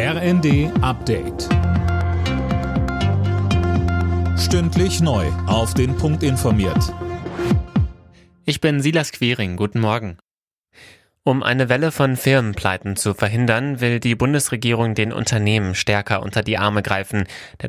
RND Update. Stündlich neu. Auf den Punkt informiert. Ich bin Silas Quiring. Guten Morgen. Um eine Welle von Firmenpleiten zu verhindern, will die Bundesregierung den Unternehmen stärker unter die Arme greifen. Der